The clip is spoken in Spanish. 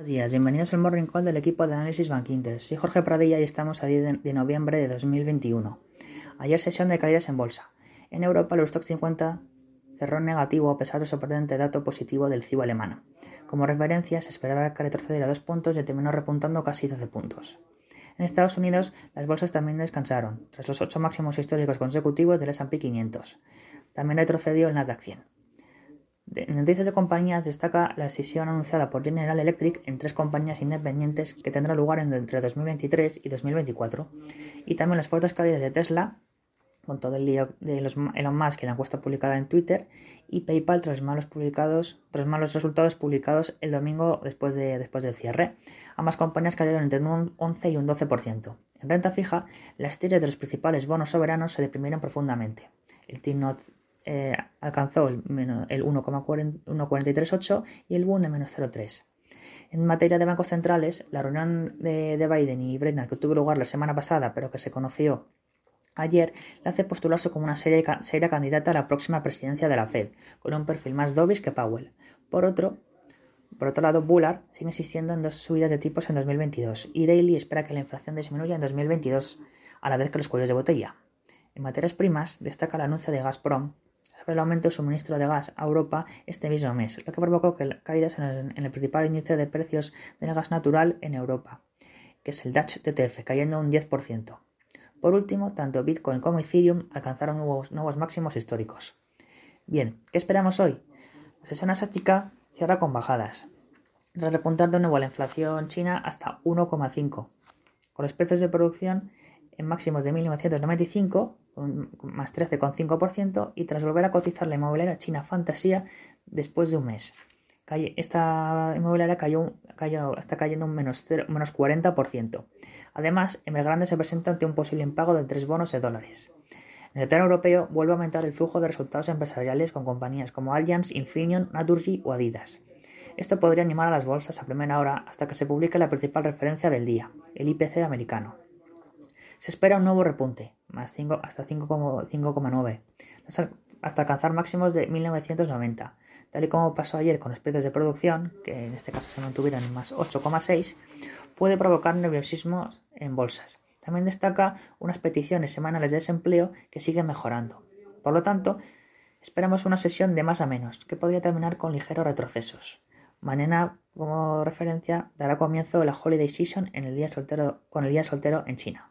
Buenos días, bienvenidos al Morning Call del equipo de análisis Bank Inter. Soy Jorge Pradilla y estamos a 10 de noviembre de 2021. Ayer sesión de caídas en bolsa. En Europa el Stoxx 50 cerró negativo a pesar del sorprendente dato positivo del CIO alemán. Como referencia se esperaba que retrocediera dos puntos y terminó repuntando casi 12 puntos. En Estados Unidos las bolsas también descansaron, tras los ocho máximos históricos consecutivos del S&P 500. También retrocedió el Nasdaq 100. En noticias de compañías destaca la decisión anunciada por General Electric en tres compañías independientes que tendrá lugar entre 2023 y 2024, y también las fuertes caídas de Tesla, con todo el lío de los Elon Musk en la encuesta publicada en Twitter, y PayPal tras malos, publicados, tras malos resultados publicados el domingo después, de, después del cierre. Ambas compañías cayeron entre un 11 y un 12%. En renta fija, las tiras de los principales bonos soberanos se deprimieron profundamente. El T-Note eh, alcanzó el, el 1,438 y el Bund de menos 0,3. En materia de bancos centrales, la reunión de, Biden y Brennan que tuvo lugar la semana pasada, pero que se conoció ayer, le hace postularse como una seria, seria, candidata a la próxima presidencia de la Fed, con un perfil más dovish que Powell. Por otro, por otro lado, Bullard sigue insistiendo en dos subidas de tipos en 2022 y Daly espera que la inflación disminuya en 2022, a la vez que los cuellos de botella. En materias primas, destaca el anuncio de Gazprom sobre el aumento del suministro de gas a Europa este mismo mes, lo que provocó caídas en el, principal índice de precios del gas natural en Europa, que es el Dutch TTF, cayendo un 10%. Por último, tanto Bitcoin como Ethereum alcanzaron nuevos, nuevos máximos históricos. Bien, ¿qué esperamos hoy? La sesión asiática cierra con bajadas, tras repuntar de nuevo la inflación china hasta 1,5, con los precios de producción en máximos de 1995, más 13,5%, y tras volver a cotizar la inmobiliaria china Fantasía después de un mes. Esta inmobiliaria cayó, cayó, está cayendo un menos, menos 40%. Además, Evergrande se presenta ante un posible impago de tres bonos de dólares. En el plano europeo, vuelve a aumentar el flujo de resultados empresariales con compañías como Allianz, Infineon, Naturgy o Adidas. Esto podría animar a las bolsas a primera hora hasta que se publique la principal referencia del día, el IPC americano. Se espera un nuevo repunte, más 5 hasta 5,9, hasta alcanzar máximos de 1990. Tal y como pasó ayer con los precios de producción, que en este caso se mantuvieron en más 8,6, puede provocar nerviosismo en bolsas. También destaca unas peticiones semanales de desempleo que siguen mejorando. Por lo tanto, esperamos una sesión de más a menos, que podría terminar con ligeros retrocesos. Mañana, como referencia, dará comienzo la Holiday Season en el día soltero, con el día soltero en China.